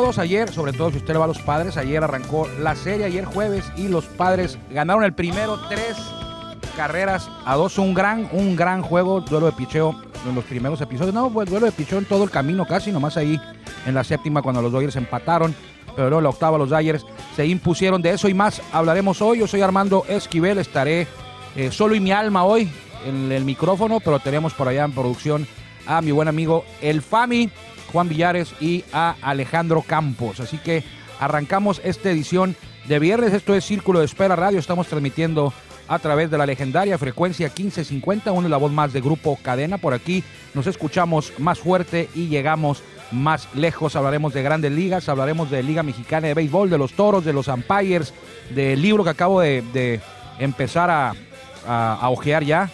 todos. Ayer, sobre todo si usted le va a los padres, ayer arrancó la serie, ayer jueves, y los padres ganaron el primero tres carreras a dos. Un gran, un gran juego, duelo de picheo en los primeros episodios. No, pues duelo de picheo en todo el camino, casi nomás ahí en la séptima cuando los Dodgers empataron. Pero luego la octava los Dodgers se impusieron. De eso y más hablaremos hoy. Yo soy Armando Esquivel, estaré eh, solo y mi alma hoy en el micrófono, pero tenemos por allá en producción a mi buen amigo El Fami. Juan Villares y a Alejandro Campos. Así que arrancamos esta edición de viernes. Esto es Círculo de Espera Radio. Estamos transmitiendo a través de la legendaria frecuencia 1550, una la voz más de Grupo Cadena. Por aquí nos escuchamos más fuerte y llegamos más lejos. Hablaremos de grandes ligas, hablaremos de Liga Mexicana de Béisbol, de los toros, de los umpires, del libro que acabo de, empezar a, a, ojear ya.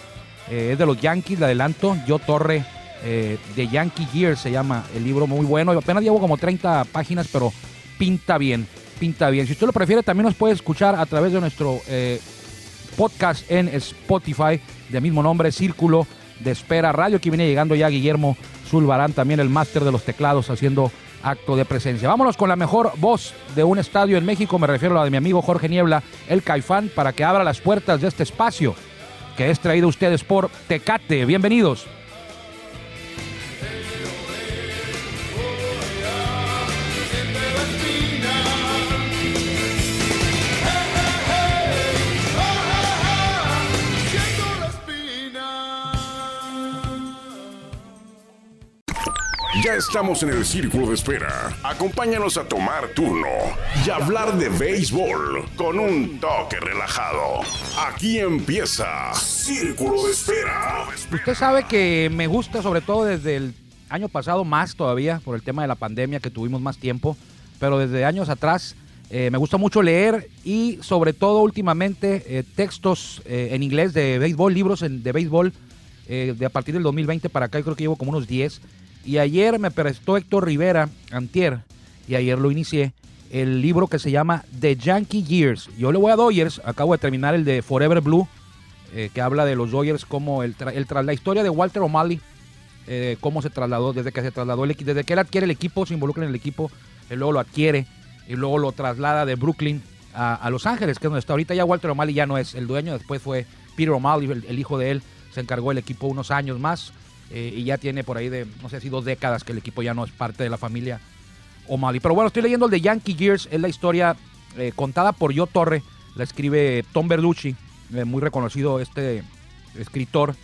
Eh, es de los Yankees, le adelanto. Yo Torre eh, de Yankee Gear se llama el libro muy bueno. Apenas llevo como 30 páginas, pero pinta bien, pinta bien. Si usted lo prefiere, también nos puede escuchar a través de nuestro eh, podcast en Spotify de mismo nombre, Círculo de Espera Radio. Aquí viene llegando ya Guillermo Zulbarán, también el máster de los teclados, haciendo acto de presencia. Vámonos con la mejor voz de un estadio en México, me refiero a la de mi amigo Jorge Niebla, el Caifán, para que abra las puertas de este espacio que es traído a ustedes por Tecate. Bienvenidos. Estamos en el círculo de espera. Acompáñanos a tomar turno y hablar de béisbol con un toque relajado. Aquí empieza Círculo de Espera. Usted sabe que me gusta sobre todo desde el año pasado más todavía por el tema de la pandemia que tuvimos más tiempo, pero desde años atrás eh, me gusta mucho leer y sobre todo últimamente eh, textos eh, en inglés de béisbol, libros de béisbol de a partir del 2020 para acá, yo creo que llevo como unos 10 y ayer me prestó Héctor Rivera, antier, y ayer lo inicié, el libro que se llama The Yankee Years. Yo le voy a Dodgers, acabo de terminar el de Forever Blue, eh, que habla de los Dodgers, como el, el la historia de Walter O'Malley, eh, cómo se trasladó, desde que se trasladó el desde que él adquiere el equipo, se involucra en el equipo, él luego lo adquiere y luego lo traslada de Brooklyn a, Los Ángeles, que es donde está. Ahorita ya Walter O'Malley ya no es el dueño, después fue Peter O'Malley, el hijo de él, se encargó del equipo unos años más eh, y ya tiene por ahí de, no sé si dos décadas que el equipo ya no es parte de la familia O'Malley. Pero bueno, estoy leyendo el de Yankee Gears, es la historia eh, contada por Yo Torre, la escribe Tom Berlucci, eh, muy reconocido este escritor,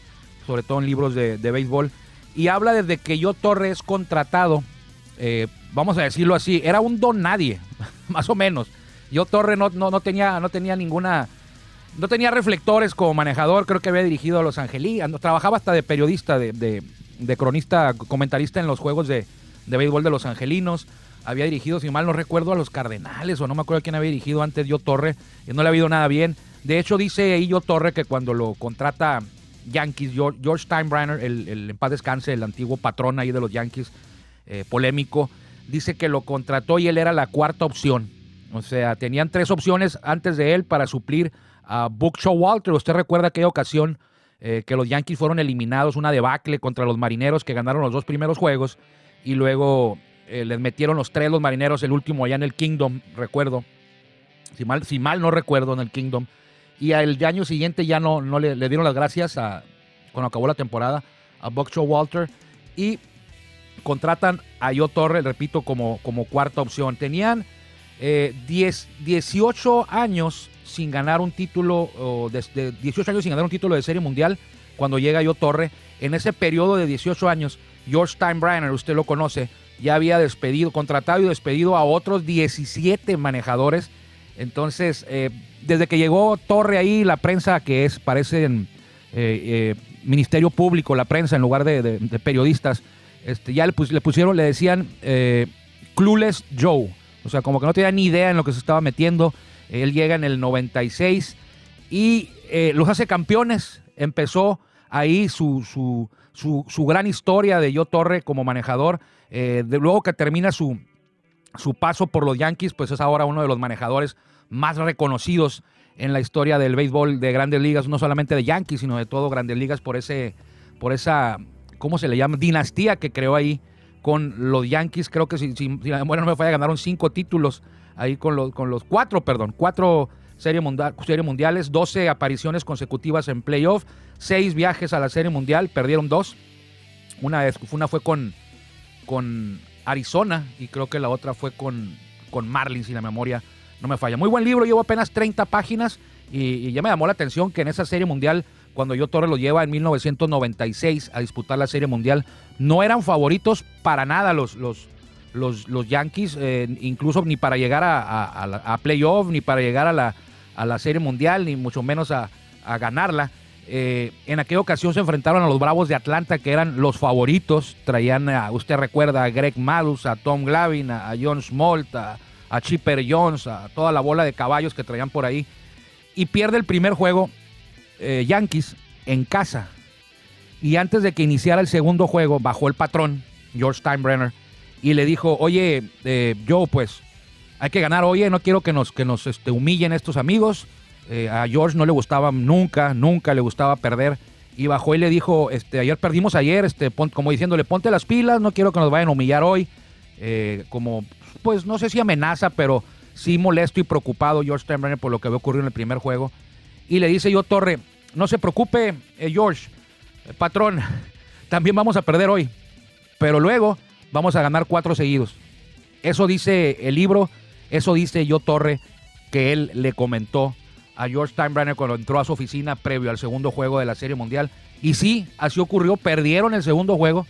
sobre todo en libros de, béisbol, y habla desde que Yo Torre es contratado, vamos a decirlo así, era un don nadie, más o menos. Yo Torre no, no, no, tenía, no tenía ninguna no tenía reflectores como manejador, creo que había dirigido a los Angelinos, trabajaba hasta de periodista, de, cronista, comentarista en los juegos de, béisbol de los Angelinos, había dirigido, si mal no recuerdo, a los Cardenales, o no me acuerdo quién había dirigido antes, Yo Torre, y no le ha habido nada bien. De hecho, dice Yo Torre que cuando lo contrata Yankees, George Steinbrenner, el, el en paz descanse, el antiguo patrón ahí de los Yankees, eh, polémico, dice que lo contrató y él era la cuarta opción. O sea, tenían tres opciones antes de él para suplir a Buck Walter. Usted recuerda aquella ocasión eh, que los Yankees fueron eliminados, una debacle contra los marineros que ganaron los dos primeros juegos y luego eh, les metieron los tres los marineros, el último allá en el Kingdom, recuerdo. Si mal, si mal no recuerdo, en el Kingdom. Y el año siguiente ya no, no le, dieron las gracias a, cuando acabó la temporada a Buck Walter y contratan a Yo Torre, repito, como, como cuarta opción. Tenían 10, eh, 18 años sin ganar un título, o desde 18 años sin ganar un título de serie mundial, cuando llega Yo Torre. En ese periodo de 18 años, George Steinbrenner, usted lo conoce, ya había despedido, contratado y despedido a otros 17 manejadores. Entonces, eh, desde que llegó Torre ahí, la prensa que es, parece en, eh, Ministerio Público, la prensa en lugar de, periodistas, este, ya le, le, pusieron, le decían Clueless Joe o sea, como que no tenía ni idea en lo que se estaba metiendo. Él llega en el 96 y eh, los hace campeones. Empezó ahí su, su, gran historia de Yo Torre como manejador. Eh, de, luego que termina su, su paso por los Yankees, pues es ahora uno de los manejadores más reconocidos en la historia del béisbol de grandes ligas, no solamente de Yankees, sino de todo grandes ligas por ese, por esa, ¿cómo se le llama? Dinastía que creó ahí con los Yankees. Creo que si, si, la memoria no me falla, ganaron cinco títulos ahí con los, con los cuatro, perdón, cuatro serie, mundial, serie mundiales, 12 apariciones consecutivas en playoff, seis viajes a la Serie Mundial, perdieron dos. Una, una fue con, con Arizona y creo que la otra fue con, con Marlins, si la memoria no me falla. Muy buen libro, llevo apenas 30 páginas y, ya me llamó la atención que en esa Serie Mundial cuando yo Torres lo lleva en 1996 a disputar la Serie Mundial, no eran favoritos para nada los, los, los, los Yankees, eh, incluso ni para llegar a, playoff, ni para llegar a la, a la Serie Mundial, ni mucho menos a, ganarla. Eh, en aquella ocasión se enfrentaron a los Bravos de Atlanta, que eran los favoritos. Traían, a, usted recuerda, a Greg Malus, a Tom Glavin, a, John Smoltz, a, Chipper Jones, a toda la bola de caballos que traían por ahí. Y pierde el primer juego eh, Yankees en casa. Y antes de que iniciara el segundo juego, bajó el patrón, George Steinbrenner, y le dijo, oye, eh, yo pues hay que ganar, oye, no quiero que nos, que nos este, humillen estos amigos. Eh, a George no le gustaba nunca, nunca le gustaba perder. Y bajó y le dijo, este, ayer perdimos ayer, este, como diciéndole, ponte las pilas, no quiero que nos vayan a humillar hoy. como, pues no sé si amenaza, pero sí molesto y preocupado George Steinbrenner por lo que había ocurrido en el primer juego. Y le dice yo, Torre, no se preocupe, eh, George, eh, patrón, también vamos a perder hoy, pero luego vamos a ganar cuatro seguidos. Eso dice el libro, eso dice yo Torre, que él le comentó a George Steinbrenner cuando entró a su oficina previo al segundo juego de la Serie Mundial. Y sí, así ocurrió, perdieron el segundo juego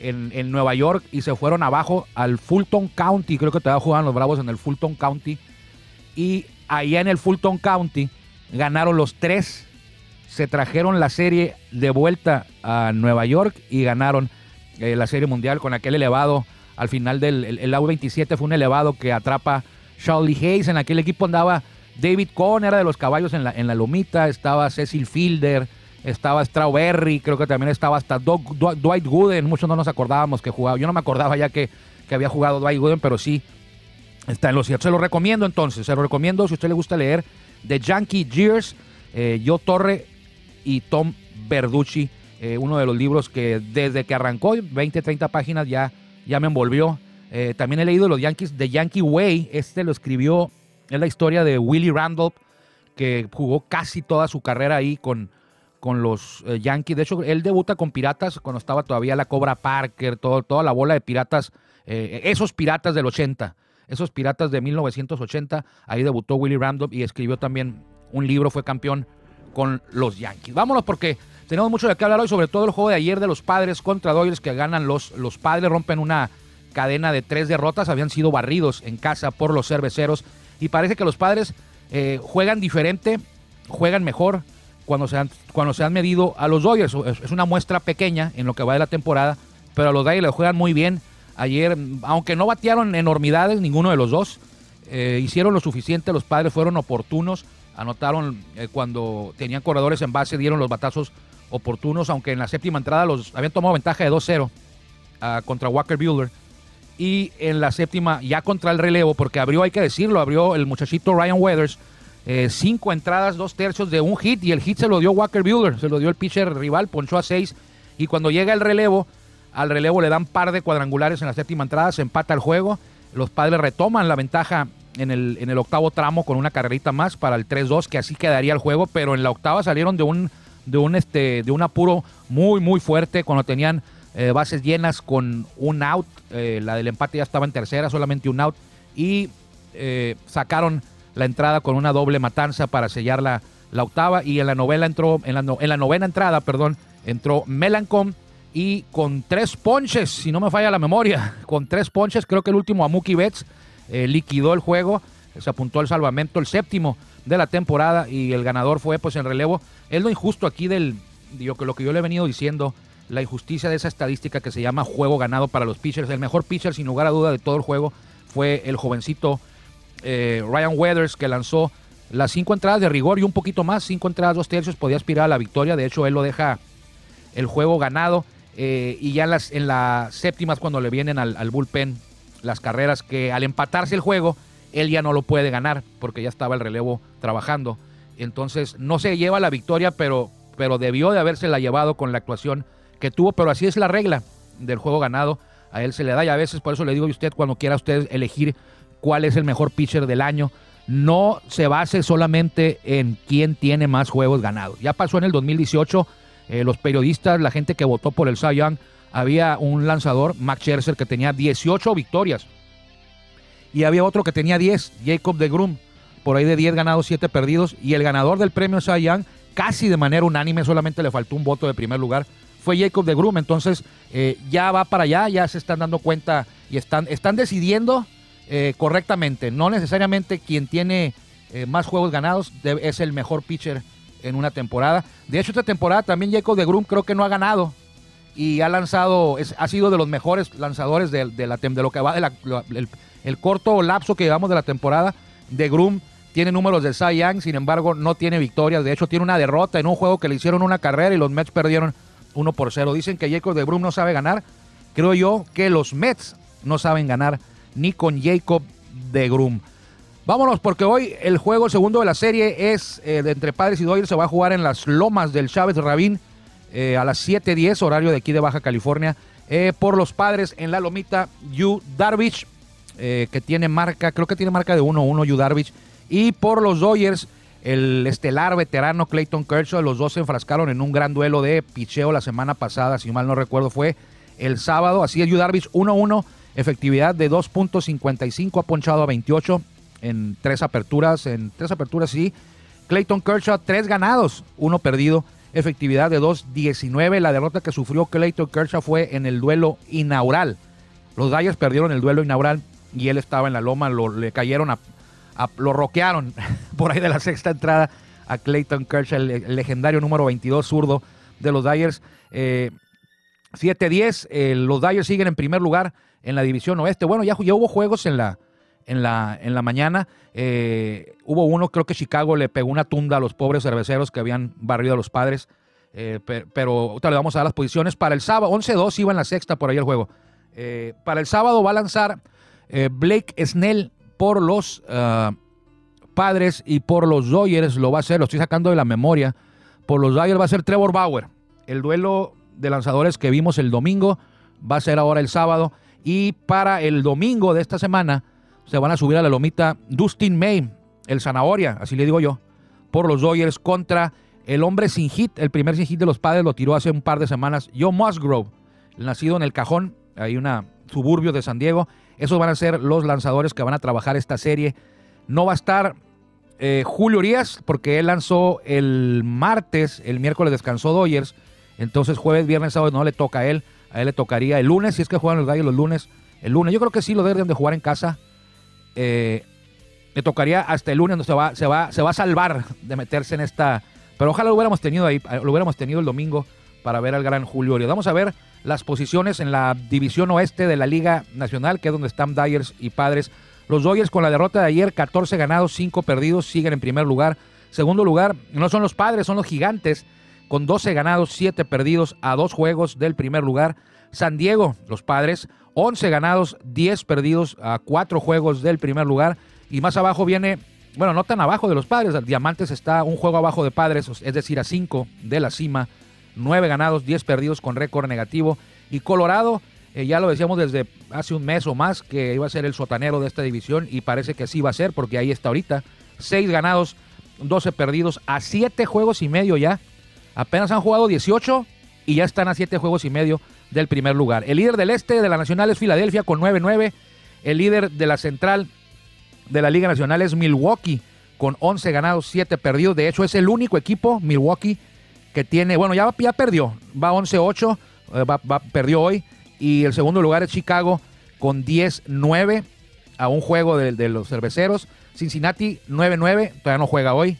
en, Nueva York y se fueron abajo al Fulton County, creo que todavía jugaban los Bravos en el Fulton County. Y allá en el Fulton County ganaron los tres se trajeron la serie de vuelta a Nueva York y ganaron eh, la serie mundial con aquel elevado. Al final del el, 27 fue un elevado que atrapa Charlie Hayes. En aquel equipo andaba David Cohn, era de los caballos en la, en la lomita. Estaba Cecil Fielder, estaba Strawberry, creo que también estaba hasta Dwight Gooden. Muchos no nos acordábamos que jugaba. Yo no me acordaba ya que, que había jugado Dwight Gooden, pero sí está en los ciertos. Se lo recomiendo entonces, se lo recomiendo si a usted le gusta leer The Yankee Years. Eh, yo Torre y Tom Verducci, eh, uno de los libros que desde que arrancó, 20, 30 páginas, ya, ya me envolvió. Eh, también he leído los Yankees, The Yankee Way, este lo escribió, es la historia de Willie Randolph, que jugó casi toda su carrera ahí con, con los eh, Yankees. De hecho, él debuta con Piratas cuando estaba todavía la Cobra Parker, todo, toda la bola de piratas, esos piratas del 80, esos piratas de 1980. Ahí debutó Willie Randolph y escribió también un libro, fue campeón con los Yankees. Vámonos porque tenemos mucho de qué hablar hoy, sobre todo el juego de ayer de los padres contra Dodgers que ganan los, los padres, rompen una cadena de tres derrotas, habían sido barridos en casa por los cerveceros y parece que los padres eh, juegan diferente, juegan mejor cuando se, han, cuando se han medido a los Dodgers. Es una muestra pequeña en lo que va de la temporada, pero a los Dodgers le juegan muy bien. Ayer, aunque no batearon enormidades, ninguno de los dos, eh, hicieron lo suficiente, los padres fueron oportunos, anotaron eh, cuando tenían corredores en base, dieron los batazos oportunos, aunque en la séptima entrada los habían tomado ventaja de 2-0 ah, contra Walker Bueller. Y en la séptima, ya contra el relevo, porque abrió, hay que decirlo, abrió el muchachito Ryan Weathers, eh, cinco entradas, dos tercios de un hit, y el hit se lo dio Walker Bueller, se lo dio el pitcher rival, ponchó a seis, y cuando llega el relevo, al relevo le dan par de cuadrangulares en la séptima entrada, se empata el juego, los padres retoman la ventaja en el, en el octavo tramo con una carrerita más para el 3-2, que así quedaría el juego, pero en la octava salieron de un, de un, este, de un apuro muy, muy fuerte cuando tenían eh, bases llenas con un out. Eh, la del empate ya estaba en tercera, solamente un out. Y eh, sacaron la entrada con una doble matanza para sellar la, la octava. Y en la novela entró, en la, en la novena entrada, perdón, entró Melancom y con tres ponches, si no me falla la memoria, con tres ponches, creo que el último a Mookie Betts eh, liquidó el juego, se apuntó al salvamento, el séptimo de la temporada y el ganador fue pues en relevo. Es lo injusto aquí del, que lo que yo le he venido diciendo, la injusticia de esa estadística que se llama juego ganado para los pitchers. El mejor pitcher sin lugar a duda de todo el juego fue el jovencito eh, Ryan Weathers que lanzó las cinco entradas de rigor y un poquito más, cinco entradas, dos tercios, podía aspirar a la victoria. De hecho, él lo deja el juego ganado. Eh, y ya en las, en las séptimas, cuando le vienen al bullpen las carreras que al empatarse el juego, él ya no lo puede ganar porque ya estaba el relevo trabajando. Entonces no se lleva la victoria, pero, pero debió de haberse la llevado con la actuación que tuvo, pero así es la regla del juego ganado. a él se le da y a veces por eso le digo a usted cuando quiera usted elegir cuál es el mejor pitcher del año, no se base solamente en quién tiene más juegos ganados. Ya pasó en el 2018, eh, los periodistas, la gente que votó por el Cy Young, había un lanzador, Max Scherzer, que tenía 18 victorias. Y había otro que tenía 10, Jacob de Grum, por ahí de 10 ganados, 7 perdidos. Y el ganador del premio Cy Young, casi de manera unánime, solamente le faltó un voto de primer lugar, fue Jacob de Grum. Entonces eh, ya va para allá, ya se están dando cuenta y están, están decidiendo eh, correctamente. No necesariamente quien tiene más juegos ganados es el mejor pitcher en una temporada. De hecho, esta temporada también Jacob de Grum creo que no ha ganado y ha lanzado, ha sido de los mejores lanzadores de, la, de lo que va de el, corto lapso que llevamos de la temporada. De Grum tiene números de Cy Young, sin embargo, no tiene victorias. De hecho, tiene una derrota en un juego que le hicieron una carrera y los Mets perdieron 1 por 0. Dicen que Jacob de Grum no sabe ganar. Creo yo que los Mets no saben ganar ni con Jacob de Grum. Vámonos porque hoy el juego segundo de la serie es eh, de entre Padres y Dodgers. Se va a jugar en las lomas del Chávez Rabín eh, a las 7.10, horario de aquí de Baja California. Eh, por los Padres en la lomita, Yu Darvish, que tiene marca, creo que tiene marca de 1-1 Yu Darvish. Y por los Dodgers, el estelar veterano Clayton Kershaw. Los dos se enfrascaron en un gran duelo de picheo la semana pasada, si mal no recuerdo, fue el sábado. Así es, Yu Darvish 1-1 efectividad de 2.55, ha ponchado a 28 en tres aperturas, en tres aperturas sí. Clayton Kershaw, tres ganados, uno perdido, efectividad de 2.19. La derrota que sufrió Clayton Kershaw fue en el duelo inaugural. Los Dyers perdieron el duelo inaugural y él estaba en la loma, lo, le cayeron a, lo roquearon por ahí de la sexta entrada a Clayton Kershaw, el, legendario número 22 zurdo de los Dyers. 7-10, eh, los Dyers siguen en primer lugar en la división oeste. Bueno, ya hubo juegos en la, en la, en la mañana. Eh, hubo uno, creo que Chicago le pegó una tunda a los pobres cerveceros que habían barrido a los padres. Eh, pero, ahorita le vamos a dar las posiciones. Para el sábado, 11-2 iba en la sexta por ahí el juego. Eh, para el sábado va a lanzar Blake Snell por los ah, padres y por los Dodgers lo va a hacer, lo estoy sacando de la memoria. Por los Dodgers va a ser Trevor Bauer. El duelo de lanzadores que vimos el domingo va a ser ahora el sábado. Y para el domingo de esta semana se van a subir a la lomita Dustin May, el zanahoria, así le digo yo, por los Dodgers contra el hombre sin hit. El primer sin hit de los padres lo tiró hace un par de semanas. Joe Musgrove, nacido en el cajón, hay una suburbio de San Diego. Esos van a ser los lanzadores que van a trabajar esta serie. No va a estar eh, Julio Urias, porque él lanzó el martes, el miércoles descansó Dodgers. Entonces jueves, viernes, sábado no le toca a él. A él le tocaría el lunes, si es que juegan los gallos los lunes. El lunes, yo creo que sí lo deben de jugar en casa. Eh, le tocaría hasta el lunes, donde se va, se, va, se va a salvar de meterse en esta. Pero ojalá lo hubiéramos tenido ahí, lo hubiéramos tenido el domingo para ver al gran Julio Vamos a ver las posiciones en la división oeste de la Liga Nacional, que es donde están Dyers y Padres. Los Dodgers con la derrota de ayer, 14 ganados, 5 perdidos, siguen en primer lugar. Segundo lugar, no son los Padres, son los Gigantes con 12 ganados, 7 perdidos a dos juegos del primer lugar. San Diego, los padres, 11 ganados, 10 perdidos a cuatro juegos del primer lugar. Y más abajo viene, bueno, no tan abajo de los padres, Diamantes está un juego abajo de padres, es decir, a 5 de la cima, 9 ganados, 10 perdidos con récord negativo. Y Colorado, eh, ya lo decíamos desde hace un mes o más que iba a ser el sotanero de esta división y parece que así va a ser porque ahí está ahorita. 6 ganados, 12 perdidos a 7 juegos y medio ya Apenas han jugado 18 y ya están a 7 juegos y medio del primer lugar. El líder del este de la Nacional es Filadelfia con 9-9. El líder de la Central de la Liga Nacional es Milwaukee con 11 ganados, 7 perdidos. De hecho, es el único equipo, Milwaukee, que tiene, bueno, ya, ya perdió, va 11-8, eh, va, perdió hoy. Y el segundo lugar es Chicago con 10-9 a un juego de, de los cerveceros. Cincinnati 9-9, todavía no juega hoy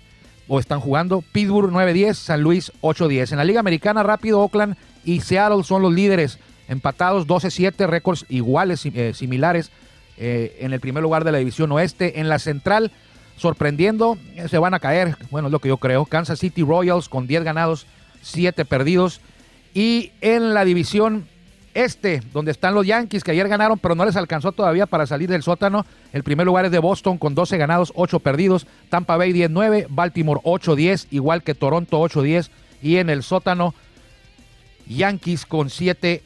o están jugando. Pittsburgh 9-10, San Luis 8-10. En la Liga Americana, rápido, Oakland y Seattle son los líderes, empatados 12-7, récords iguales, eh, similares eh, en el primer lugar de la división oeste. En la central, sorprendiendo, eh, se van a caer, bueno, es lo que yo creo. Kansas City Royals con 10 ganados, 7 perdidos. Y en la división este, donde están los Yankees, que ayer ganaron, pero no les alcanzó todavía para salir del sótano. El primer lugar es de Boston con 12 ganados, 8 perdidos. Tampa Bay 10-9, Baltimore 8-10, igual que Toronto 8-10. Y en el sótano, Yankees con 7-8.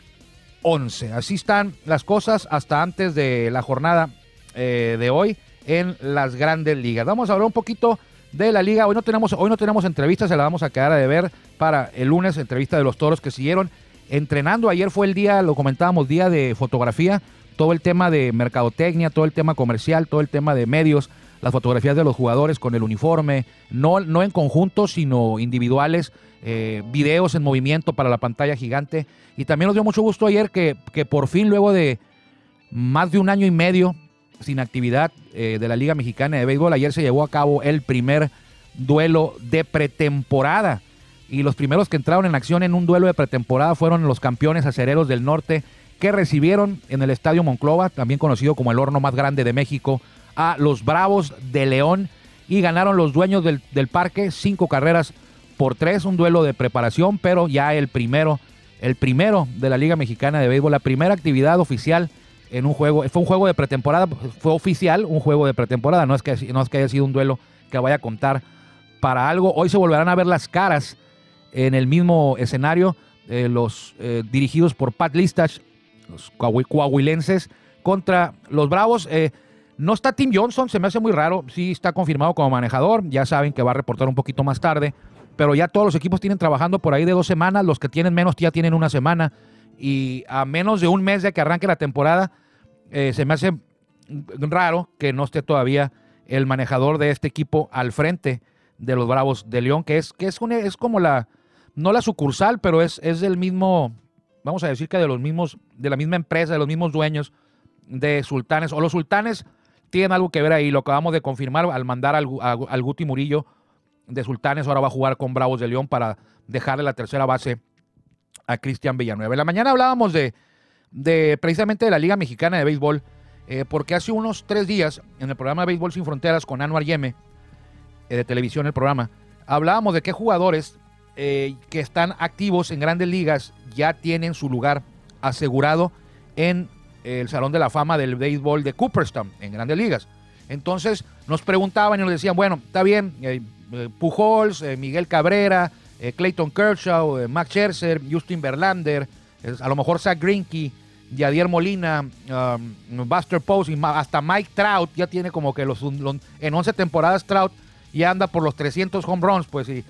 11. Así están las cosas hasta antes de la jornada eh, de hoy en las grandes ligas. Vamos a hablar un poquito de la liga. Hoy no tenemos, hoy no tenemos entrevistas, se la vamos a quedar a ver para el lunes, entrevista de los toros que siguieron entrenando. Ayer fue el día, lo comentábamos, día de fotografía, todo el tema de mercadotecnia, todo el tema comercial, todo el tema de medios, las fotografías de los jugadores con el uniforme, no, no en conjunto, sino individuales, eh, videos en movimiento para la pantalla gigante. Y también nos dio mucho gusto ayer que, que por fin, luego de más de un año y medio sin actividad eh, de la Liga Mexicana de Béisbol, ayer se llevó a cabo el primer duelo de pretemporada. Y los primeros que entraron en acción en un duelo de pretemporada fueron los campeones acereros del norte que recibieron en el Estadio Monclova, también conocido como el horno más grande de México, a los Bravos de León y ganaron los dueños del, parque cinco carreras por tres, un duelo de preparación, pero ya el primero, el primero de la Liga Mexicana de Béisbol, la primera actividad oficial en un juego, fue un juego de pretemporada, fue oficial un juego de pretemporada, no es que, no es que haya sido un duelo que vaya a contar para algo. Hoy se volverán a ver las caras en el mismo escenario, eh, los eh, dirigidos por Pat Listach, los coahuilenses, contra los Bravos. Eh, no está Tim Johnson, se me hace muy raro, sí está confirmado como manejador, ya saben que va a reportar un poquito más tarde, pero ya todos los equipos tienen trabajando por ahí de dos semanas, los que tienen menos ya tienen una semana y a menos de un mes de que arranque la temporada, se me hace raro que no esté todavía el manejador de este equipo al frente de los Bravos de León, que es, que es, es como la, no la sucursal, pero es, es del mismo, vamos a decir que de los mismos, de la misma empresa, de los mismos dueños de Sultanes, o los Sultanes tienen algo que ver ahí, lo acabamos de confirmar al mandar al, al Guti Murillo de Sultanes, ahora va a jugar con Bravos de León para dejarle la tercera base a Cristian Villanueva. En la mañana hablábamos de, de precisamente de la Liga Mexicana de Béisbol, eh, porque hace unos tres días, en el programa Béisbol Sin Fronteras con Anuar Yeme, eh, de televisión el programa, hablábamos de qué jugadores eh, que están activos en grandes ligas ya tienen su lugar asegurado en el Salón de la Fama del Béisbol de Cooperstown, en grandes ligas. Entonces nos preguntaban y nos decían, bueno, está bien, Pujols, Miguel Cabrera, eh, Clayton Kershaw, eh, Max Scherzer, Justin Verlander, a lo mejor Zach Greinke, Yadier Molina, um, Buster Posey, hasta Mike Trout ya tiene como que los, en 11 temporadas Trout ya anda por los 300 home runs, pues y,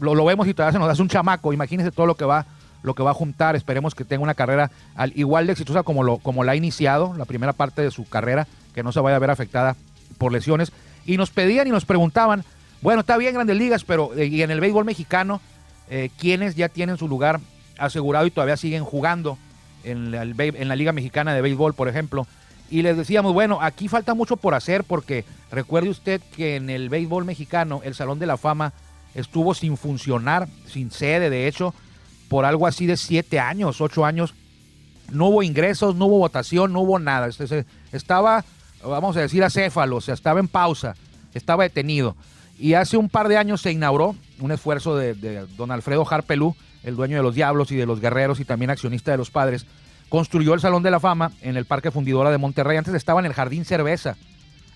lo, vemos y todavía se nos hace un chamaco, imagínense todo lo que va lo que va a juntar, esperemos que tenga una carrera igual de exitosa como, lo, como la ha iniciado, la primera parte de su carrera, que no se vaya a ver afectada por lesiones. Y nos pedían y nos preguntaban, bueno, está bien Grandes Ligas, pero eh, y en el béisbol mexicano, eh, quienes ya tienen su lugar asegurado y todavía siguen jugando en la Liga Mexicana de Béisbol, por ejemplo. Y les decíamos, bueno, aquí falta mucho por hacer porque recuerde usted que en el béisbol mexicano el Salón de la Fama estuvo sin funcionar, sin sede, de hecho, por algo así de siete años, ocho años. No hubo ingresos, no hubo votación, no hubo nada. Este, estaba, vamos a decir, acéfalo, o sea, estaba en pausa, estaba detenido. Y hace un par de años se inauguró un esfuerzo de, don Alfredo Harpelú, el dueño de los Diablos y de los Guerreros y también accionista de los Padres. Construyó el Salón de la Fama en el Parque Fundidora de Monterrey. Antes estaba en el Jardín Cerveza,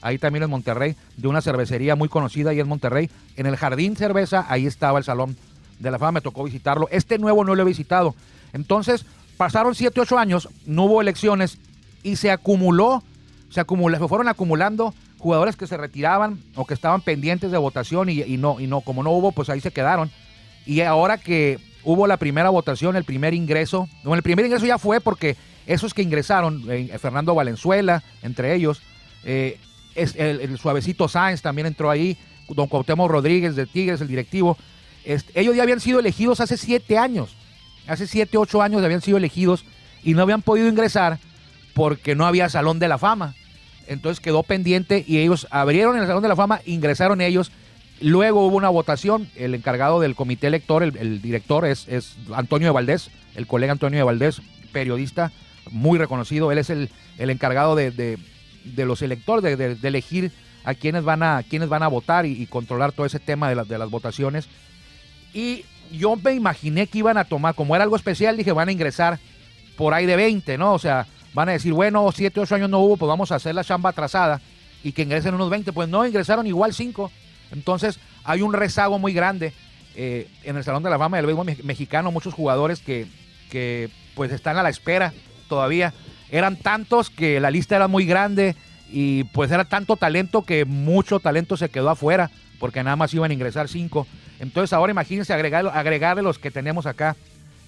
ahí también en Monterrey, de una cervecería muy conocida ahí en Monterrey. En el Jardín Cerveza, ahí estaba el Salón de la Fama, me tocó visitarlo. Este nuevo no lo he visitado. Entonces, pasaron 7, 8 años, no hubo elecciones y se acumuló, se, acumuló, se fueron acumulando jugadores que se retiraban o que estaban pendientes de votación y, no, y no, como no hubo, pues ahí se quedaron. Y ahora que hubo la primera votación, el primer ingreso, bueno, el primer ingreso ya fue porque esos que ingresaron, eh, Fernando Valenzuela, entre ellos, eh, el, suavecito Sáenz también entró ahí, don Cuauhtémoc Rodríguez de Tigres, el directivo, ellos ya habían sido elegidos hace siete años, hace siete, ocho años habían sido elegidos y no habían podido ingresar porque no había salón de la fama. Entonces quedó pendiente y ellos abrieron el Salón de la Fama, ingresaron ellos. Luego hubo una votación, el encargado del comité elector, el, director es, es, Antonio de Valdés, el colega Antonio de Valdés, periodista muy reconocido, él es el, encargado de, los electores, de, elegir a quienes van a, quienes van a votar y, controlar todo ese tema de, de las votaciones. Y yo me imaginé que iban a tomar, como era algo especial, dije, van a ingresar por ahí de 20, ¿no? O sea, van a decir, bueno, siete, ocho años no hubo, pues vamos a hacer la chamba atrasada y que ingresen unos 20. Pues no, ingresaron igual cinco. Entonces hay un rezago muy grande eh, en el Salón de la Fama del béisbol mexicano. Muchos jugadores que que pues están a la espera todavía. Eran tantos que la lista era muy grande y pues era tanto talento que mucho talento se quedó afuera porque nada más iban a ingresar cinco. Entonces ahora imagínense agregar, agregarle los que tenemos acá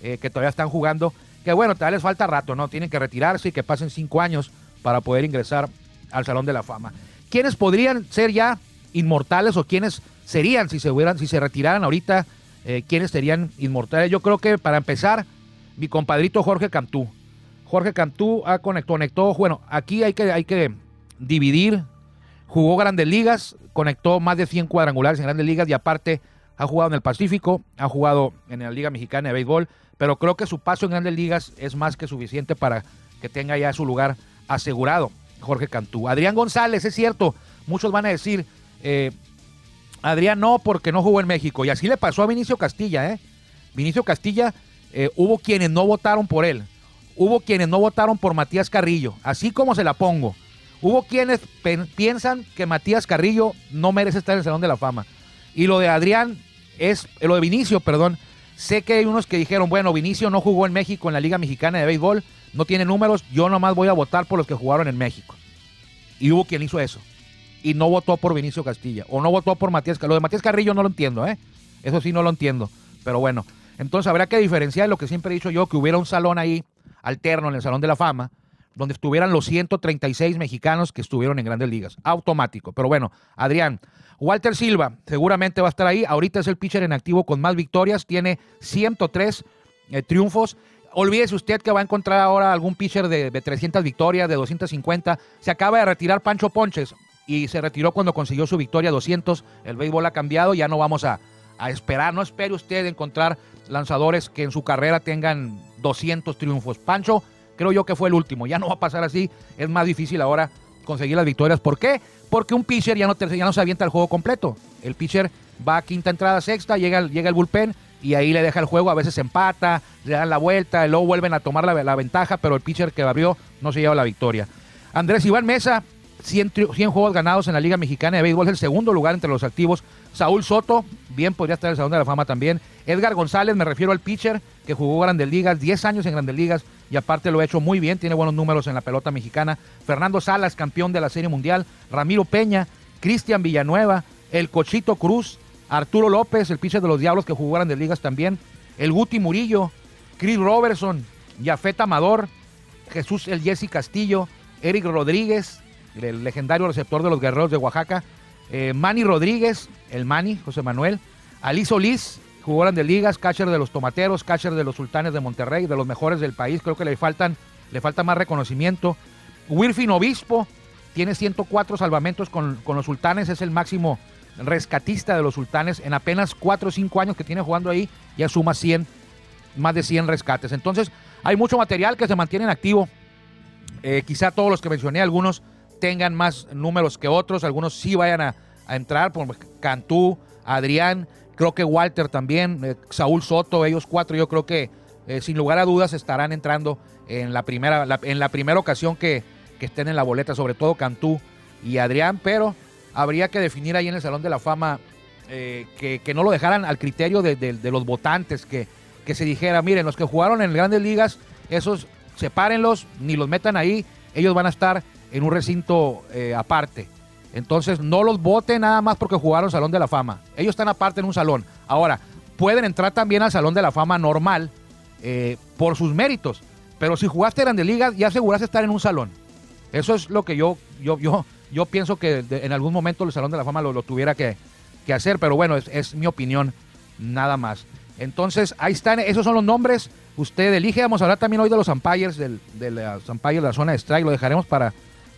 eh, que todavía están jugando. Que bueno, todavía les falta rato, ¿no? Tienen que retirarse y que pasen cinco años para poder ingresar al Salón de la Fama. ¿Quiénes podrían ser ya inmortales o quiénes serían si se si se retiraran ahorita? Eh, ¿Quiénes serían inmortales? Yo creo que para empezar, mi compadrito Jorge Cantú. Jorge Cantú ha conectó, bueno, aquí hay que, hay que dividir. Jugó grandes ligas, conectó más de 100 cuadrangulares en grandes ligas y aparte ha jugado en el Pacífico, ha jugado en la Liga Mexicana de Béisbol, pero creo que su paso en grandes ligas es más que suficiente para que tenga ya su lugar asegurado, Jorge Cantú. Adrián González, es cierto, muchos van a decir, eh, Adrián no, porque no jugó en México, y así le pasó a Vinicio Castilla, ¿eh? Vinicio Castilla, eh, hubo quienes no votaron por él, hubo quienes no votaron por Matías Carrillo, así como se la pongo. Hubo quienes piensan que Matías Carrillo no merece estar en el Salón de la Fama. Y lo de Adrián es, lo de Vinicio, perdón. Sé que hay unos que dijeron, bueno, Vinicio no jugó en México en la Liga Mexicana de Béisbol, no tiene números, yo nomás voy a votar por los que jugaron en México. Y hubo quien hizo eso. Y no votó por Vinicio Castilla. O no votó por Matías Carrillo. Lo de Matías Carrillo no lo entiendo, ¿eh? Eso sí no lo entiendo. Pero bueno, entonces habrá que diferenciar lo que siempre he dicho yo, que hubiera un salón ahí alterno en el Salón de la Fama, donde estuvieran los 136 mexicanos que estuvieron en grandes ligas. Automático. Pero bueno, Adrián, Walter Silva seguramente va a estar ahí. Ahorita es el pitcher en activo con más victorias. Tiene 103 eh, triunfos. Olvídese usted que va a encontrar ahora algún pitcher de, 300 victorias, de 250. Se acaba de retirar Pancho Ponches y se retiró cuando consiguió su victoria 200. El béisbol ha cambiado, ya no vamos a, a esperar. No espere usted encontrar lanzadores que en su carrera tengan 200 triunfos. Pancho creo yo que fue el último. Ya no va a pasar así. Es más difícil ahora conseguir las victorias. ¿Por qué? Porque un pitcher ya no, ya no se avienta el juego completo. El pitcher va a quinta entrada, sexta, llega, llega el bullpen y ahí le deja el juego. A veces empata, le dan la vuelta, luego vuelven a tomar la, ventaja, pero el pitcher que abrió no se lleva la victoria. Andrés Iván Mesa, 100, 100, juegos ganados en la Liga Mexicana de Béisbol, es el segundo lugar entre los activos. Saúl Soto, bien podría estar en el Salón de la Fama también. Edgar González, me refiero al pitcher que jugó Grandes Ligas, 10 años en Grandes Ligas y aparte lo ha hecho muy bien, tiene buenos números en la pelota mexicana. Fernando Salas, campeón de la Serie Mundial. Ramiro Peña, Cristian Villanueva, el Cochito Cruz, Arturo López, el pitcher de los Diablos que jugó Grandes Ligas también. El Guti Murillo, Chris Robertson, Yafet Amador, Jesús El Jesse Castillo, Eric Rodríguez, el legendario receptor de los Guerreros de Oaxaca, eh, Manny Rodríguez, el Manny, José Manuel, Ali Solís, jugó de ligas, catcher de los Tomateros, catcher de los Sultanes de Monterrey, de los mejores del país, creo que le faltan le falta más reconocimiento. Wilfin Obispo tiene 104 salvamentos con, los Sultanes, es el máximo rescatista de los Sultanes en apenas 4 o 5 años que tiene jugando ahí, ya suma 100, más de 100 rescates. Entonces, hay mucho material que se mantiene en activo. Eh, quizá todos los que mencioné, algunos tengan más números que otros, algunos sí vayan a, entrar, por Cantú, Adrián, creo que Walter también, eh, Saúl Soto, ellos cuatro, yo creo que eh, sin lugar a dudas estarán entrando en la primera, en la primera ocasión que, estén en la boleta, sobre todo Cantú y Adrián, pero habría que definir ahí en el Salón de la Fama eh, que, no lo dejaran al criterio de, los votantes, que, que se dijera, miren, los que jugaron en grandes ligas, esos sepárenlos, ni los metan ahí, ellos van a estar en un recinto eh, aparte. Entonces no los voten nada más porque jugaron Salón de la Fama. Ellos están aparte en un salón. Ahora, pueden entrar también al Salón de la Fama normal eh, por sus méritos. Pero si jugaste Grandes Ligas, ya aseguraste estar en un salón. Eso es lo que yo, yo, yo, pienso que en algún momento el Salón de la Fama lo, tuviera que, hacer. Pero bueno, es, mi opinión, nada más. Entonces, ahí están, esos son los nombres. Usted elige. Vamos a hablar también hoy de los umpires, del, de los umpires de la zona de strike. Lo dejaremos para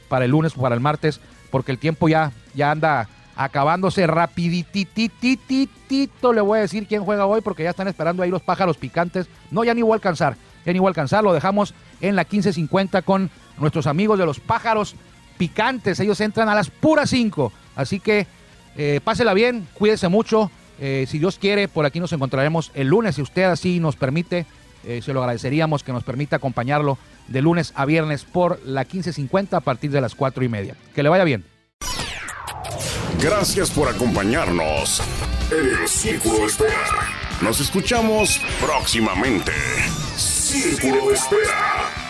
para el lunes o para el martes, porque el tiempo ya, ya anda acabándose rapidititititito. Le voy a decir quién juega hoy, porque ya están esperando ahí los pájaros picantes. No, ya ni voy a alcanzar, ya ni voy a alcanzar. Lo dejamos en la 15.50 con nuestros amigos de los pájaros picantes. Ellos entran a las puras 5. Así que eh, pásela bien, cuídese mucho. Eh, si Dios quiere, por aquí nos encontraremos el lunes, si usted así nos permite. Eh, se lo agradeceríamos que nos permita acompañarlo de lunes a viernes por la 15.50 a partir de las 4 y media. Que le vaya bien. Gracias por acompañarnos en el Círculo de Espera. Nos escuchamos próximamente. Círculo de Espera.